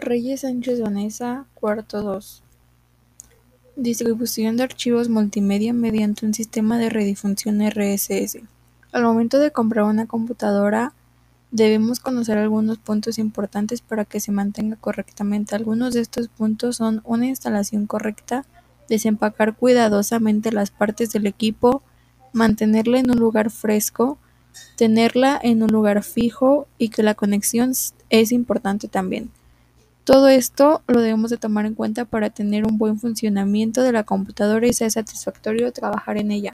Reyes Sánchez Vanessa, cuarto 2. Distribución de archivos multimedia mediante un sistema de redifusión RSS. Al momento de comprar una computadora, debemos conocer algunos puntos importantes para que se mantenga correctamente. Algunos de estos puntos son una instalación correcta, desempacar cuidadosamente las partes del equipo, mantenerla en un lugar fresco, tenerla en un lugar fijo y que la conexión es importante también. Todo esto lo debemos de tomar en cuenta para tener un buen funcionamiento de la computadora y sea satisfactorio trabajar en ella.